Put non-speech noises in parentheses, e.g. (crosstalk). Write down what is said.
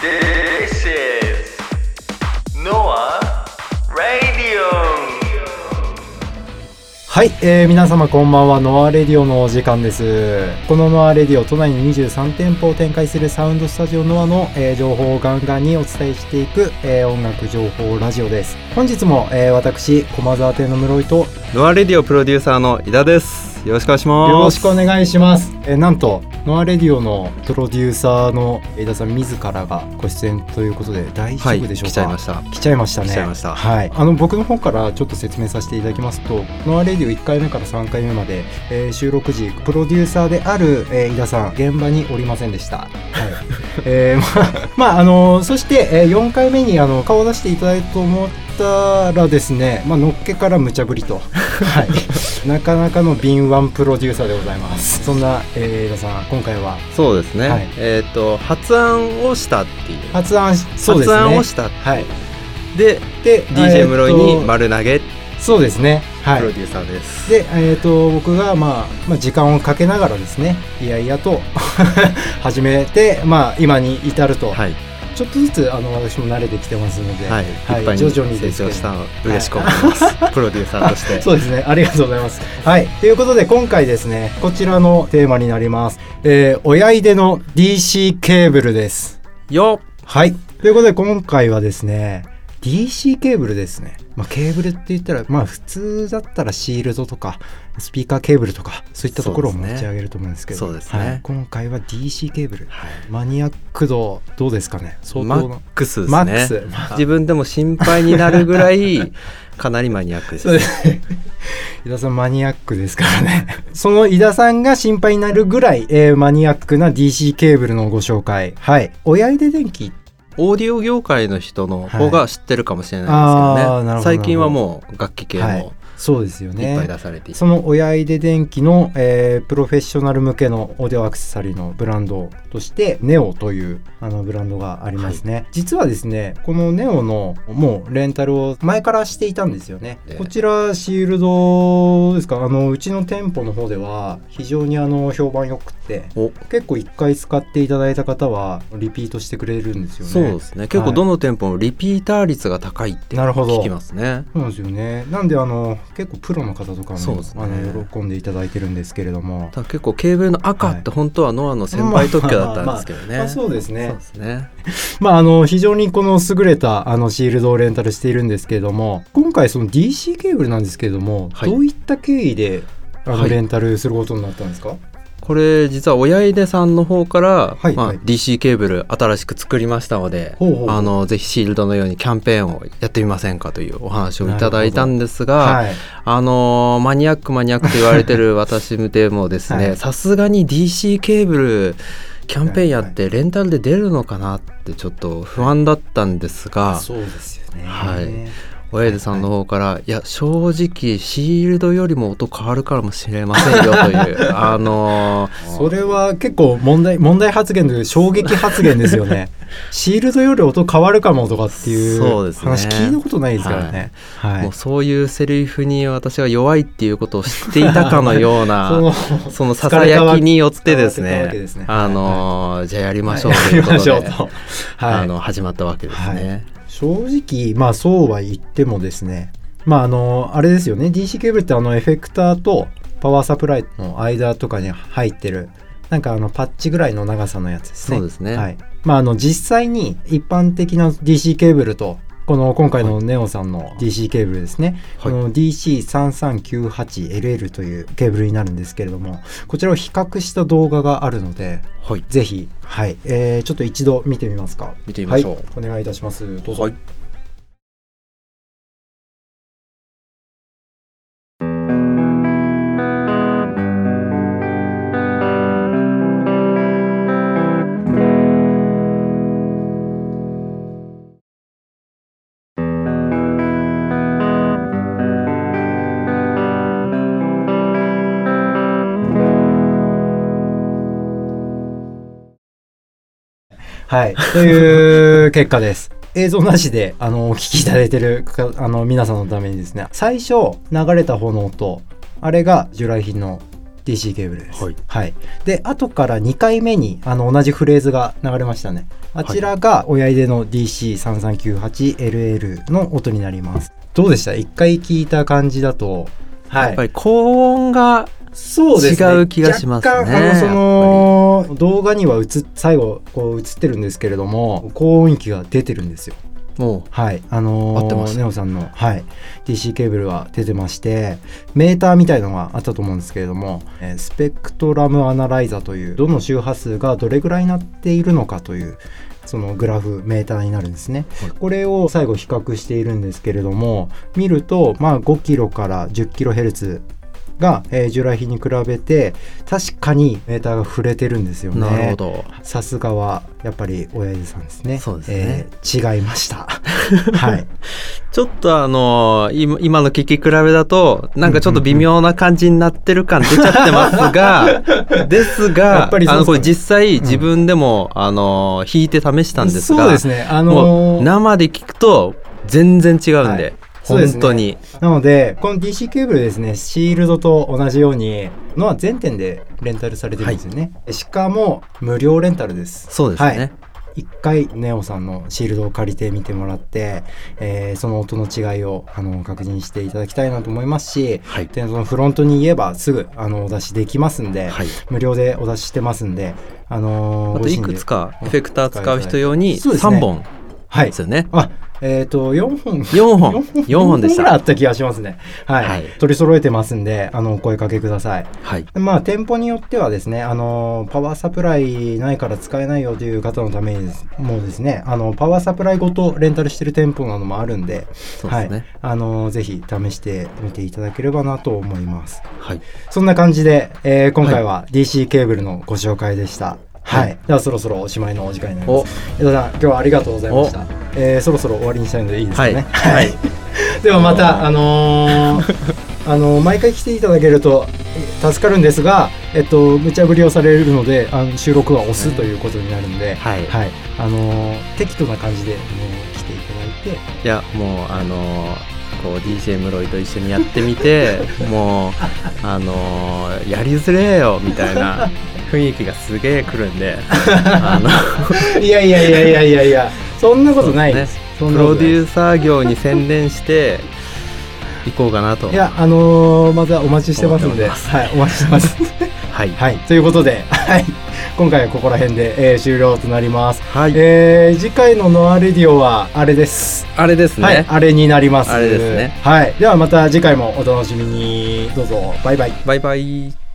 This is Noah Radio. はい、えー皆様こんばんはノアレディオのお時間ですこのノアレディオ都内に23店舗を展開するサウンドスタジオノアの、えー情報をガンガンにお伝えしていく、えー音楽情報ラジオです本日も、えー私駒沢店の室井とノアレディオプロデューサーの井田です。よろしくお願いします。よろしくお願いします、えーなんとノアレディオのプロデューサーの江田さん自らがご出演ということで大丈はい、夫でしょうか、来ちゃいました。来ちゃいましたね。来ちゃいました。はい。あの僕の方からちょっと説明させていただきますとノアレディオ1回目から3回目まで、えー収録時プロデューサーである、えー井田さん現場におりませんでした。はい。(laughs) えーまあまああのそして、えー4回目にあの顔を出していただいたと思ったらですね、まあ、のっけから無茶ぶりと、はい、なかなかの敏腕プロデューサーでございます。そんな、えー井田さん今回は。そうですね。はい。えっ、と発案をしたっていう。発案しそうですね。発案をした。はい。で、で DJ 室井に丸投げそうですね。はい。プロデューサーです。で、えー、と僕が、まあ、まあ時間をかけながらですねいやいやと (laughs) 始めて、まあ、今に至ると、はい、ちょっとずつあの私も慣れてきてますので、はい、いっぱい徐々に成長したの嬉しく思います。プロデューサーとして。(laughs) そうですねありがとうございます。はいということで今回ですねこちらのテーマになります、えー親出の DC ケーブルです。よっ。はいということで今回はですね DC ケーブルですね。まあ、ケーブルって言ったら、まあ、普通だったらシールドとかスピーカーケーブルとかそういったところを持ち上げると思うんですけど。そうですね。はい。今回は DC ケーブル。はい。マニアック度どうですかね？相マ当。なックスですね。マックス。自分でも心配になるぐらいかなりマニアック。ですね。(laughs) 井田さんマニアックですからね。その井田さんが心配になるぐらい、えーマニアックな DC ケーブルのご紹介。はい。親出電機オーディオ業界の人の方が知ってるかもしれないですあけどね、ーなるほど最近はもう楽器系もはい。いそうですよっねぱい出されていて、その親出電機の、えープロフェッショナル向けのオーディオアクセサリーのブランドとしてネオというあのブランドがありますね、実はですねこのネオのもうレンタルを前からしていたんですよね、ええ。こちらシールドですか？あのうちの店舗の方では非常にあの評判良く結構一回使っていただいた方はリピートしてくれるんですよね。そうですね。結構どの店舗もリピーター率が高いってなるほど聞きますね。そうなんですよね。なんであの結構プロの方とかも、ねあの喜んでいただいてるんですけれども。結構ケーブルの赤って本当はノアの専売特許だったんですけどね、まあそうですね。そうですね。(laughs) まあ、あの非常にこの優れたあのシールドをレンタルしているんですけれども今回その DC ケーブルなんですけれども、はい。どういった経緯であのはい。レンタルすることになったんですか、これ実は親出さんの方から、まあはいはい DC ケーブル新しく作りましたのであのぜひシールドのようにキャンペーンをやってみませんかというお話をいただいたんですが、はい、あのーマニアックマニアックと言われてる私でもですはい。ねさすがに DC ケーブルキャンペーンやってレンタルで出るのかなってちょっと不安だったんですが、そうですよね。はい親出さんの方から、い、や正直シールドよりも音変わるかもしれませんよという (laughs) あのーそれは結構問題問題発言というか衝撃発言ですよね。(laughs) シールドより音変わるかもとかっていう話聞いたことないですからね。はい、もうそういうセリフに私が弱いっていうことを知っていたかのような (laughs) そのささやきによってですねね。あのーじゃあやりましょうはいということで、はいあの始まったわけですね。正直まあそうは言ってもですねまああのあれですよね DC ケーブルってあのエフェクターとパワーサプライの間とかに入ってるなんかあのパッチぐらいの長さのやつですね。そうですねはい。まああの実際に一般的な DC ケーブルとこの今回のネオさんの DC ケーブルですね、はい。この DC3398LL というケーブルになるんですけれどもこちらを比較した動画があるのではい、ぜひ、はい。えーちょっと一度見てみますか。見てみましょう。はい、お願いいたします。どうぞ、はいはい、という結果です。映像なしであのお聞きいただいてるかあの皆さんのためにですね最初流れた方の音あれが従来品の DC ケーブルです。はいで、後から2回目にあの同じフレーズが流れましたね。あちらが親入れの DC3398LL の音になります。どうでした？一回聞いた感じだと。はい。やっぱり高音がそうですね。違う気がしますね。若干あのその動画には映っ最後こう映ってるんですけれども高音域が出てるんですよ。もはい、あのー合ってます。ネオさんの、はい、DC ケーブルは出てましてメーターみたいのがあったと思うんですけれども、えースペクトラムアナライザーというどの周波数がどれぐらいになっているのかというそのグラフメーターになるんですね、はい。これを最後比較しているんですけれども見ると、まあ、5キロから10キロヘルツが、えー従来品に比べて確かにメーターが触れてるんですようね。なるほどさすがはやっぱり親父さんですね。そうですねえー違いました。(laughs) はい。ちょっとあの今今の聞き比べだとなんかちょっと微妙な感じになってる感出ちゃってますが (laughs) ですやがっぱりあのこれ実際自分でも、あの弾いて試したんですがそうですね。あものーう生で聞くと全然違うんで、はい本当に。なのでこの DC ケーブルですねシールドと同じようにのは全店でレンタルされてるんですよね。しかも無料レンタルです。そうですね、はい。一回ネオさんのシールドを借りてみてもらって、えーその音の違いをあの確認していただきたいなと思いますし、はい。でそのフロントに言えばすぐあのお出しできますんで、はい。無料でお出ししてますんで、あのーあといくつかエフェクター使う人用にそうですね。3本はい。ですよね。あえっ、と4本。4本。4本。でしぐらいあた。った気がしますね。はい、はい。取り揃えてますんであのお声かけください。はい。まあ店舗によってはですねあのパワーサプライないから使えないよという方のためにもうですねあのパワーサプライごとレンタルしてる店舗などもあるんでそうですね。はい、あのぜひ試してみていただければなと思います。はい。そんな感じで、えー今回は DC ケーブルのご紹介でした。はい、はい。ではそろそろおしまいのお時間になりまお。す江田さん今日はありがとうございました、えーそろそろ終わりにしたいのでいいですかね。はい。はい。(laughs) ではまたあのーあのー毎回来ていただけるとえ助かるんですがえっと無茶ぶりをされるのであの収録は押すということになるんで、はい。あのー適度な感じで、ね、来ていただいて。いやもうあのーこう DJ ムロイと一緒にやってみて (laughs) もうあのーやりづれえよみたいな (laughs) 雰囲気がすげえ来るんであのいやいやいやいやいやいやそんなことない。プロデューサー業に専念していこうかなと。いやあのーまたお待ちしてますんで。はいお待ちしてます。(laughs) はい。はい。ということではい。今回はここら辺で、えー終了となります、はい。えー次回のノアレディオはあれです。あれですね、はいあれになります。あれですね。はい。ではまた次回もお楽しみに。どうぞ。バイバイ。バイバイ